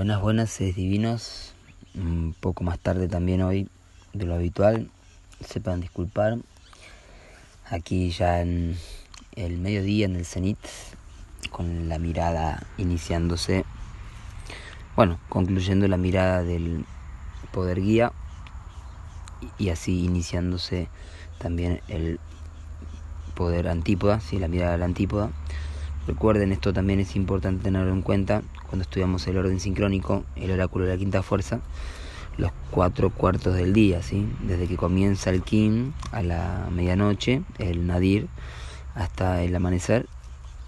buenas, seres divinos. Un poco más tarde también hoy de lo habitual. Sepan disculpar. Aquí ya en el mediodía en el cenit, con la mirada iniciándose. Bueno, concluyendo la mirada del poder guía y así iniciándose también el poder antípoda, ¿sí? la mirada de la antípoda. Recuerden, esto también es importante tenerlo en cuenta cuando estudiamos el orden sincrónico, el oráculo de la quinta fuerza, los cuatro cuartos del día, ¿sí? desde que comienza el Kim a la medianoche, el Nadir, hasta el amanecer,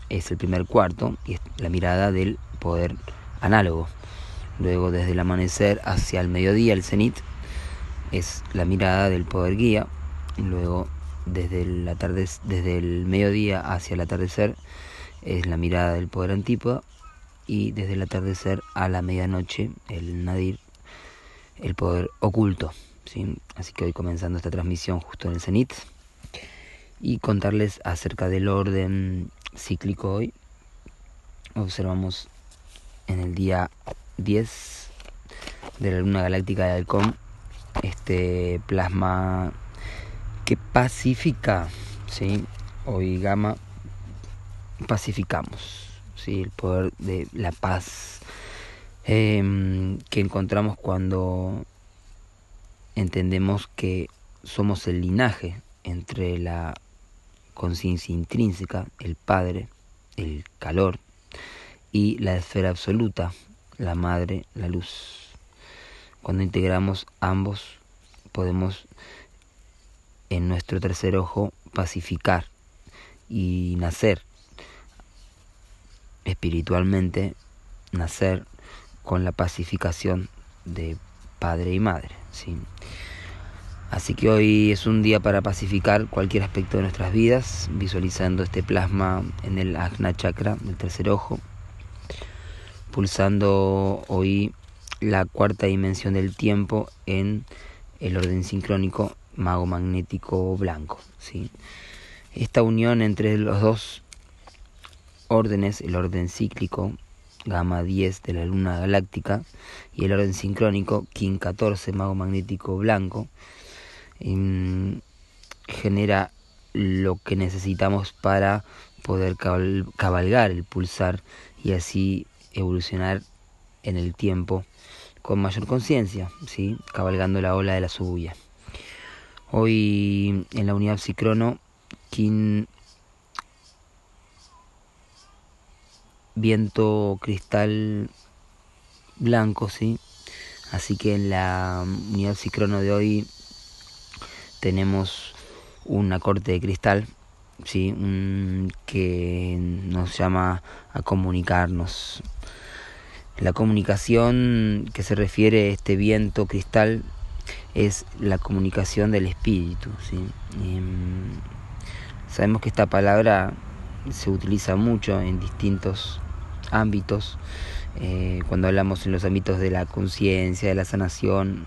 es el primer cuarto y es la mirada del poder análogo. Luego, desde el amanecer hacia el mediodía, el cenit, es la mirada del poder guía. Luego, desde el, desde el mediodía hacia el atardecer, es la mirada del poder antípoda y desde el atardecer a la medianoche el nadir, el poder oculto. ¿sí? Así que hoy comenzando esta transmisión justo en el cenit y contarles acerca del orden cíclico hoy. Observamos en el día 10 de la luna galáctica de Halcón este plasma que pacifica, ¿sí? hoy gama pacificamos, ¿sí? el poder de la paz em, que encontramos cuando entendemos que somos el linaje entre la conciencia intrínseca, el Padre, el calor, y la esfera absoluta, la Madre, la luz. Cuando integramos ambos, podemos en nuestro tercer ojo pacificar y nacer espiritualmente nacer con la pacificación de padre y madre. ¿sí? Así que hoy es un día para pacificar cualquier aspecto de nuestras vidas, visualizando este plasma en el Agna Chakra, el tercer ojo, pulsando hoy la cuarta dimensión del tiempo en el orden sincrónico mago magnético blanco. ¿sí? Esta unión entre los dos órdenes, el orden cíclico, gamma 10 de la luna galáctica, y el orden sincrónico, King 14, mago magnético blanco, genera lo que necesitamos para poder cabalgar el pulsar y así evolucionar en el tiempo con mayor conciencia, ¿sí? cabalgando la ola de la subuya. Hoy en la unidad psicrono, King viento cristal blanco, ¿sí? Así que en la unidad cicrono de hoy tenemos una corte de cristal, ¿sí? que nos llama a comunicarnos. La comunicación que se refiere a este viento cristal es la comunicación del espíritu. ¿sí? Em, sabemos que esta palabra se utiliza mucho en distintos ámbitos. Eh, cuando hablamos en los ámbitos de la conciencia, de la sanación,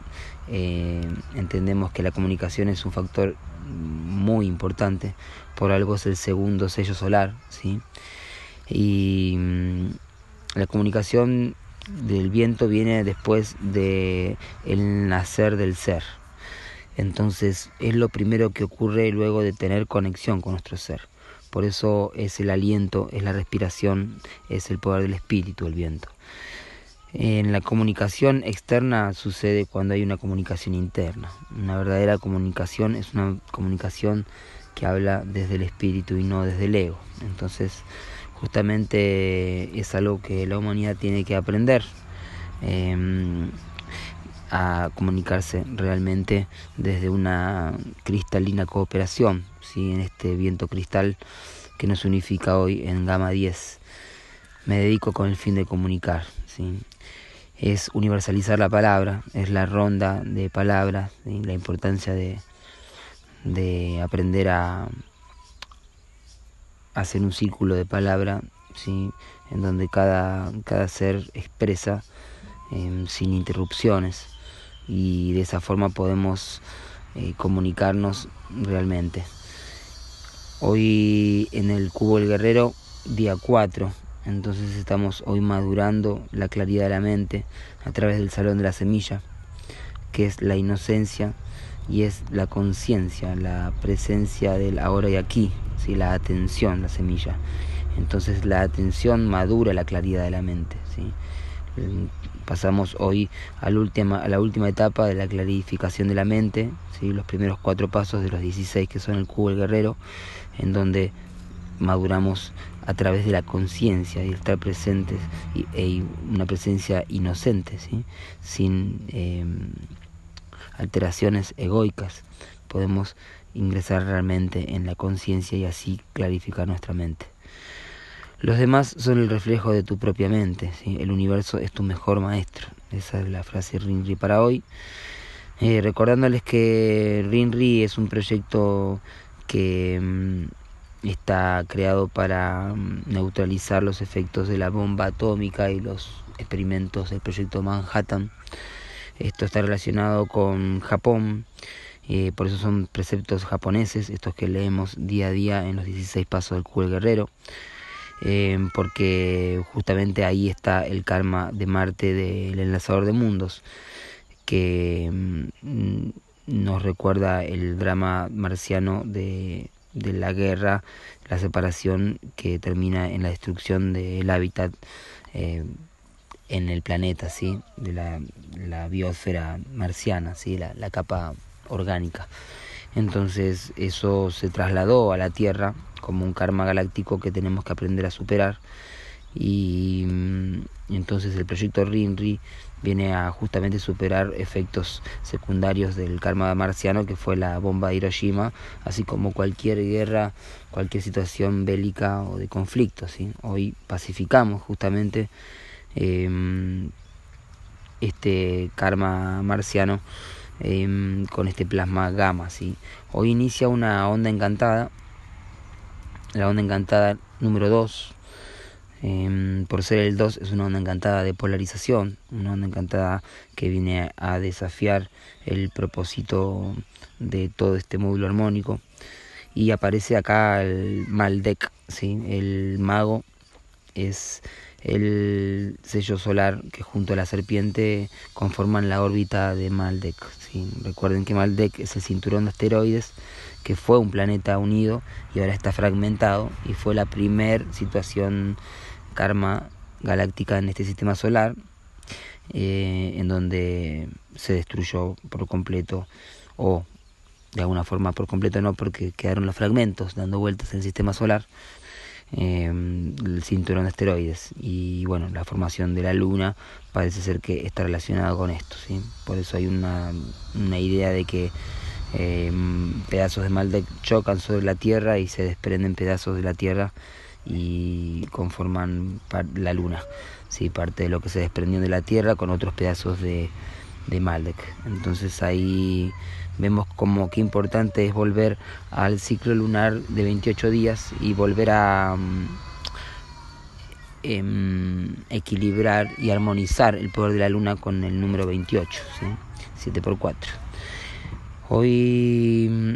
eh, entendemos que la comunicación es un factor muy importante, por algo es el segundo sello solar, ¿sí? Y mm, la comunicación del viento viene después de el nacer del ser. Entonces es lo primero que ocurre luego de tener conexión con nuestro ser. Por eso es el aliento, es la respiración, es el poder del espíritu, el viento. En la comunicación externa sucede cuando hay una comunicación interna. Una verdadera comunicación es una comunicación que habla desde el espíritu y no desde el ego. Entonces, justamente es algo que la humanidad tiene que aprender em, a comunicarse realmente desde una cristalina cooperación, ¿sí? en este viento cristal que nos unifica hoy en Gama 10. Me dedico con el fin de comunicar. ¿sí? Es universalizar la palabra, es la ronda de palabras, la importancia de, de aprender a, hacer un círculo de palabra, ¿sí? en donde cada, cada ser expresa em, sin interrupciones y de esa forma podemos eh, comunicarnos realmente. Hoy en el Cubo del Guerrero, día 4, Entonces estamos hoy madurando la claridad de la mente a través del salón de la semilla, que es la inocencia y es la conciencia, la presencia del ahora y aquí, ¿sí? la atención, la semilla. Entonces la atención madura la claridad de la mente. ¿sí? Pasamos hoy a la, última, a la última etapa de la clarificación de la mente, ¿sí? los primeros cuatro pasos de los 16 que son el cubo del guerrero, en donde maduramos a través de la conciencia y estar presentes y, e una presencia inocente, ¿sí? sin em, alteraciones egoicas. Podemos ingresar realmente en la conciencia y así clarificar nuestra mente. Los demás son el reflejo de tu propia mente, ¿sí? el universo es tu mejor maestro. Esa es la frase Rinri para hoy. Eh, recordándoles que Rinri es un proyecto que mm, está creado para mm, neutralizar los efectos de la bomba atómica y los experimentos del proyecto Manhattan. Esto está relacionado con Japón, eh, por eso son preceptos japoneses, estos que leemos día a día en los 16 pasos del cubo guerrero. Eh, porque justamente ahí está el karma de Marte del enlazador de mundos, que mm, nos recuerda el drama marciano de, de la guerra, la separación que termina en la destrucción del hábitat eh, en el planeta, ¿sí? de la, la biosfera marciana, ¿sí? la, la capa orgánica. Entonces eso se trasladó a la Tierra como un karma galáctico que tenemos que aprender a superar. Y, mm, entonces el proyecto RINRI viene a justamente superar efectos secundarios del karma marciano que fue la bomba de Hiroshima, así como cualquier guerra, cualquier situación bélica o de conflicto. ¿sí? Hoy pacificamos justamente em, este karma marciano em, con este plasma gamma. ¿sí? Hoy inicia una onda encantada la onda encantada número 2. Em, por ser el 2 es una onda encantada de polarización, una onda encantada que viene a desafiar el propósito de todo este módulo armónico. Y aparece acá el Maldek, ¿sí? el mago es el sello solar que junto a la serpiente conforman la órbita de Maldek. Recuerden que Maldek es el cinturón de asteroides que fue un planeta unido y ahora está fragmentado y fue la primer situación karma galáctica en este sistema solar eh, en donde se destruyó por completo o de alguna forma por completo no porque quedaron los fragmentos dando vueltas en el sistema solar eh, el cinturón de asteroides y bueno la formación de la luna parece ser que está relacionada con esto ¿sí? por eso hay una, una idea de que Em, pedazos de Maldek chocan sobre la Tierra y se desprenden pedazos de la Tierra y conforman la Luna, ¿sí? parte de lo que se desprendió de la Tierra con otros pedazos de, de Maldek. Entonces ahí vemos como qué importante es volver al ciclo lunar de 28 días y volver a mm, em, equilibrar y armonizar el poder de la luna con el número 28, ¿sí? 7 por 4 Hoy mm,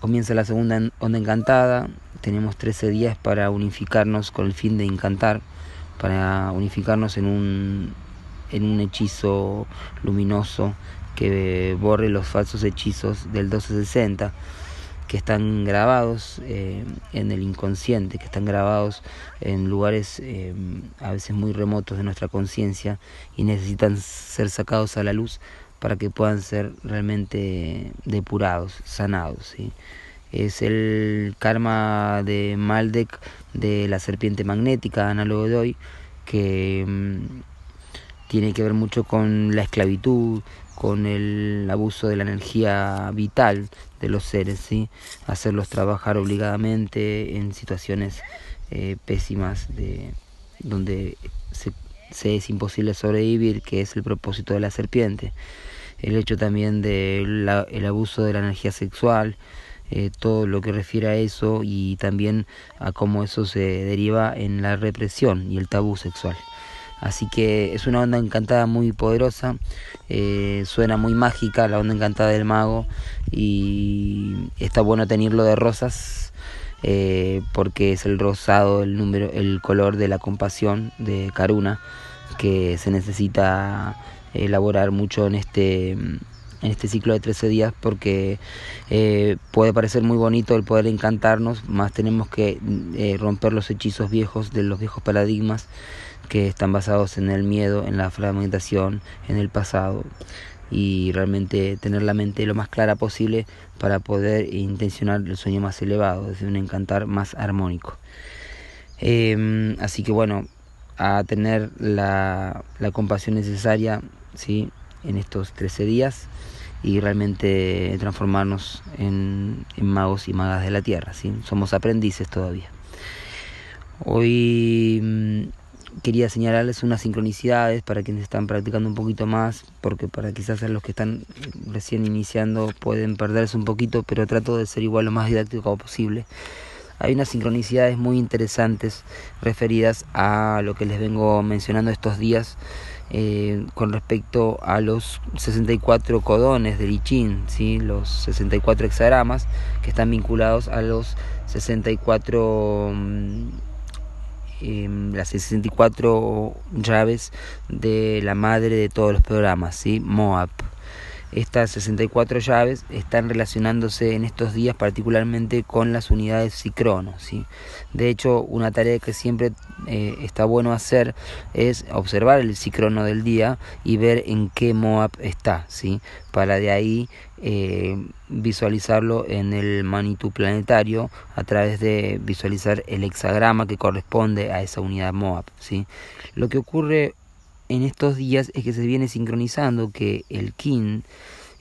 comienza la segunda onda encantada. Tenemos 13 días para unificarnos con el fin de encantar, para unificarnos en un, en un hechizo luminoso que borre los falsos hechizos del 1260 que están grabados eh, en el inconsciente, que están grabados en lugares eh, a veces muy remotos de nuestra conciencia y necesitan ser sacados a la luz para que puedan ser realmente depurados, sanados. ¿sí? Es el karma de Maldek de la serpiente magnética, análogo de hoy, que mm, tiene que ver mucho con la esclavitud, con el abuso de la energía vital de los seres, ¿sí? hacerlos trabajar obligadamente en situaciones eh, pésimas de, donde se se es imposible sobrevivir, que es el propósito de la serpiente. El hecho también del el abuso de la energía sexual, eh, todo lo que refiere a eso y también a cómo eso se deriva en la represión y el tabú sexual. Así que es una onda encantada muy poderosa, eh, suena muy mágica la onda encantada del mago y está bueno tenerlo de rosas eh, porque es el rosado el número el color de la compasión de Karuna que se necesita elaborar mucho en este en este ciclo de 13 días porque eh, puede parecer muy bonito el poder encantarnos, más tenemos que eh, romper los hechizos viejos de los viejos paradigmas que están basados en el miedo, en la fragmentación, en el pasado y realmente tener la mente lo más clara posible para poder intencionar el sueño más elevado, desde un encantar más armónico. Em, así que bueno, a tener la, la compasión necesaria, ¿sí? en estos 13 días y realmente transformarnos en, magos y magas de la tierra. ¿sí? Somos aprendices todavía. Hoy mm, quería señalarles unas sincronicidades para quienes están practicando un poquito más, porque para quizás los que están recién iniciando pueden perderse un poquito, pero trato de ser igual lo más didáctico posible. Hay unas sincronicidades muy interesantes referidas a lo que les vengo mencionando estos días eh, con respecto a los 64 codones de Lichin, ¿sí? los 64 hexagramas que están vinculados a los 64 mm, em, las 64 llaves de la madre de todos los programas, ¿sí? Moab. Estas 64 llaves están relacionándose en estos días particularmente con las unidades Cicrono. ¿sí? De hecho, una tarea que siempre eh, está bueno hacer es observar el Cicrono del día y ver en qué Moab está, ¿sí? para de ahí eh, visualizarlo en el Manitou planetario a través de visualizar el hexagrama que corresponde a esa unidad Moab. ¿sí? Lo que ocurre en estos días es que se viene sincronizando que el Kin,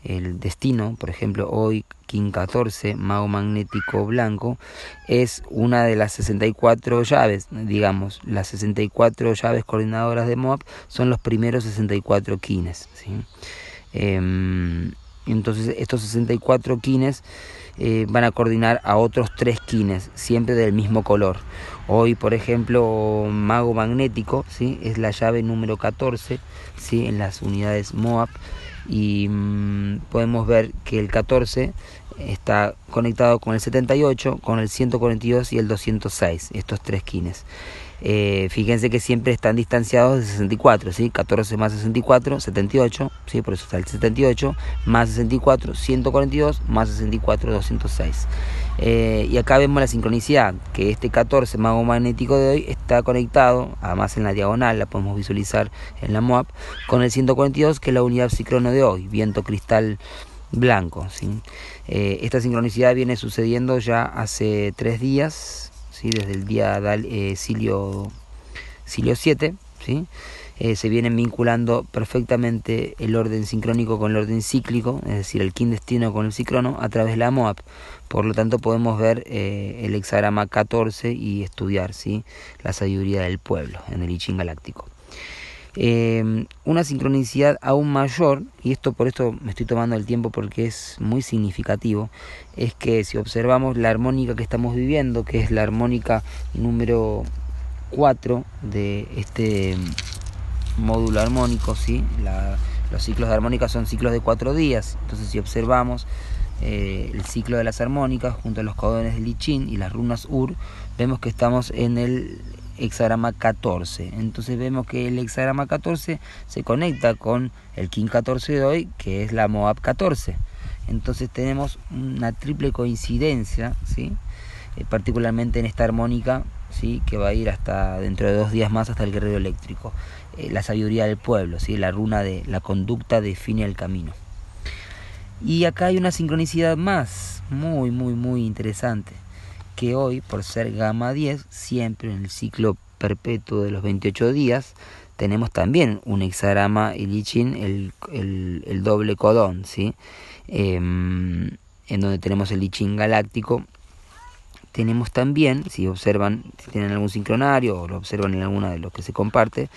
el destino, por ejemplo, hoy Kin 14, mago magnético blanco, es una de las 64 llaves, digamos, las 64 llaves coordinadoras de Moab son los primeros 64 Kines. ¿sí? Em, entonces estos 64 Kines eh, van a coordinar a otros tres kines, siempre del mismo color. Hoy, por ejemplo, Mago Magnético ¿sí? es la llave número 14 ¿sí? en las unidades MOAB y mm, podemos ver que el 14 está conectado con el 78, con el 142 y el 206, estos tres kines. Eh, fíjense que siempre están distanciados de 64, ¿sí? 14 más 64, 78, ¿sí? por eso está el 78, más 64, 142, más 64, 206. Eh, y acá vemos la sincronicidad, que este 14 mago magnético de hoy está conectado, además en la diagonal, la podemos visualizar en la MOAP, con el 142, que es la unidad psicrono de hoy, viento cristal blanco. Eh, esta sincronicidad viene sucediendo ya hace tres días, desde el día eh, Silio, Silio 7, ¿sí? Eh, se vienen vinculando perfectamente el orden sincrónico con el orden cíclico, es decir, el kin destino con el cicrono, a través de la MOAP. Por lo tanto, podemos ver eh, el hexagrama 14 y estudiar ¿sí? la sabiduría del pueblo en el I galáctico. Em, una sincronicidad aún mayor, y esto por esto me estoy tomando el tiempo porque es muy significativo, es que si observamos la armónica que estamos viviendo, que es la armónica número 4 de este módulo armónico, ¿sí? los ciclos de armónica son ciclos de cuatro días, entonces si observamos eh, el ciclo de las armónicas junto a los codones de Lichin y las runas Ur, vemos que estamos en el hexagrama 14. Entonces vemos que el hexagrama 14 se conecta con el King 14 de hoy, que es la Moab 14. Entonces tenemos una triple coincidencia, ¿sí? Eh, particularmente en esta armónica, ¿sí? que va a ir hasta dentro de dos días más hasta el guerrero eléctrico. Eh, la sabiduría del pueblo, ¿sí? la runa de la conducta define el camino. Y acá hay una sincronicidad más, muy, muy, muy interesante que hoy, por ser gamma 10, siempre en el ciclo perpetuo de los 28 días, tenemos también un hexagrama Ilichin, el, el, doble codón, ¿sí? Em, en donde tenemos el Lichin galáctico. Tenemos también, si observan, si tienen algún sincronario o lo observan en alguna de los que se comparte,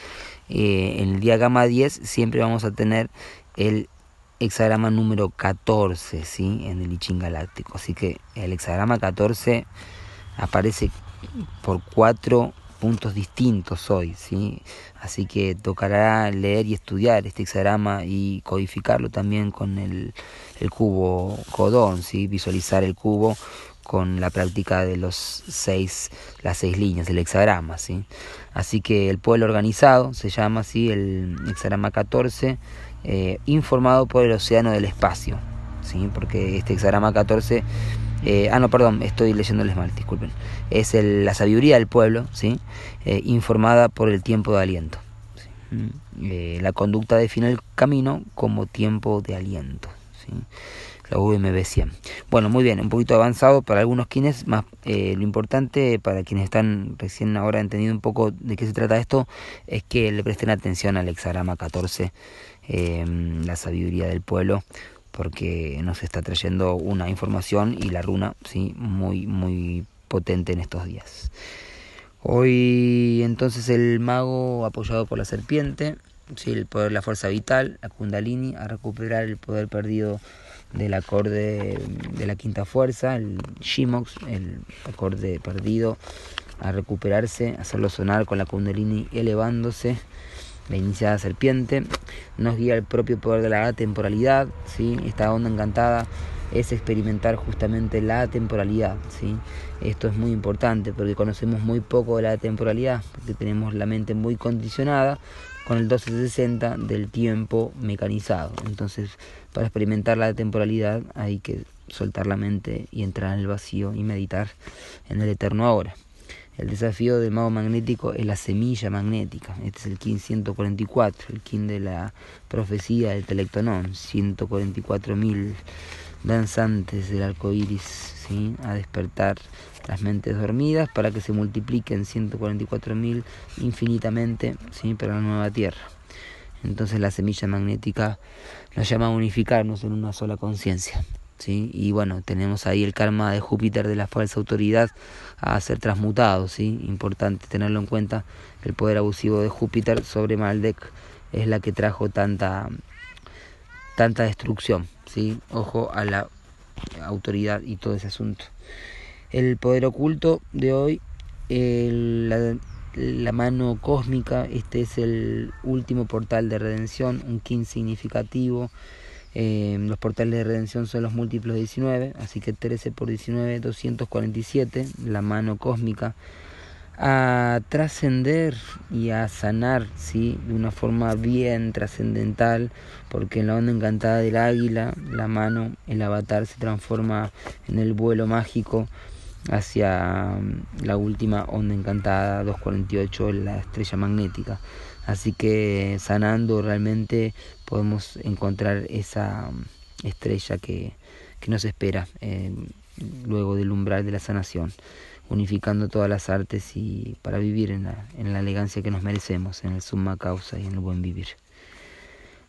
eh, en el día gamma 10 siempre vamos a tener el hexagrama número 14, ¿sí? En el I galáctico. Así que el hexagrama 14 aparece por cuatro puntos distintos hoy, ¿sí? Así que tocará leer y estudiar este hexagrama y codificarlo también con el, el cubo codón, ¿sí? Visualizar el cubo con la práctica de los seis, las seis líneas, el hexagrama, ¿sí? Así que el pueblo organizado se llama así el hexagrama 14, eh, informado por el océano del espacio, ¿sí? Porque este hexagrama 14, eh, ah no, perdón, estoy leyéndoles mal, disculpen, es la sabiduría del pueblo, ¿sí? Eh, informada por el tiempo de aliento. Mm, la conducta define el camino como tiempo de aliento. ¿sí? la UMB 100. Bueno, muy bien, un poquito avanzado para algunos quienes, más lo importante para quienes están recién ahora entendiendo un poco de qué se trata esto, es que le presten atención al hexagrama 14, em, la sabiduría del pueblo, porque nos está trayendo una información y la runa, sí, muy, muy potente en estos días. Hoy entonces el mago apoyado por la serpiente, sí, el poder, la fuerza vital, la kundalini, a recuperar el poder perdido del acorde de la quinta fuerza, el Shimox, el acorde perdido, a recuperarse, hacerlo sonar con la kundalini elevándose, la iniciada serpiente, nos guía el propio poder de la temporalidad, ¿sí? esta onda encantada es experimentar justamente la temporalidad. Esto es muy importante porque conocemos muy poco de la temporalidad, porque tenemos la mente muy condicionada con el 1260 del tiempo mecanizado. Entonces, para experimentar la temporalidad hay que soltar la mente y entrar en el vacío y meditar en el eterno ahora. El desafío del mago magnético es la semilla magnética. Este es el Kin 144, el Kin de la profecía del Telectonón. 144.000 danzantes del arco iris ¿sí? a despertar las mentes dormidas para que se multipliquen 144.000 infinitamente ¿sí? para la nueva Tierra. Entonces la semilla magnética nos llama a unificarnos en una sola conciencia. ¿Sí? Y bueno, tenemos ahí el karma de Júpiter de la falsa autoridad a ser transmutado. ¿sí? Importante tenerlo en cuenta, el poder abusivo de Júpiter sobre Maldek es la que trajo tanta, tanta destrucción. ¿sí? Ojo a la autoridad y todo ese asunto. El poder oculto de hoy, la, la, mano cósmica, este es el último portal de redención, un kin significativo. Eh, los portales de redención son los múltiplos de 19, así que 13 por 19, 247, la mano cósmica a trascender y a sanar, ¿sí? De una forma bien trascendental, porque en la onda encantada del águila, la mano, el avatar se transforma en el vuelo mágico hacia mm, la última onda encantada 248, la estrella magnética. Así que sanando realmente podemos encontrar esa mm, estrella que, que nos espera eh, luego del umbral de la sanación unificando todas las artes y para vivir en la, en la elegancia que nos merecemos, en el summa causa y en el buen vivir.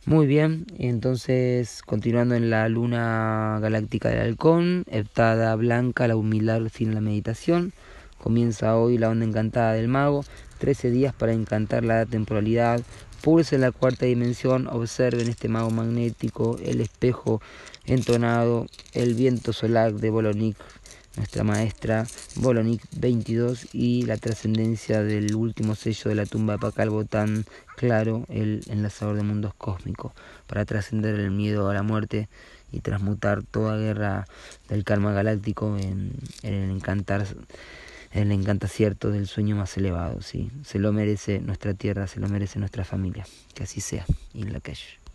Muy bien, entonces continuando en la luna galáctica del halcón, heptada blanca, la humildad sin la meditación, comienza hoy la onda encantada del mago, 13 días para encantar la temporalidad, pulse en la cuarta dimensión, observen este mago magnético, el espejo entonado, el viento solar de Bolonic nuestra maestra Bolonic 22 y la trascendencia del último sello de la tumba de Pacalbo tan claro, el enlazador de mundos cósmicos, para trascender el miedo a la muerte y transmutar toda guerra del karma galáctico en, el encantar en el encantacierto del sueño más elevado, sí. Se lo merece nuestra tierra, se lo merece nuestra familia. Que así sea. Y la calle.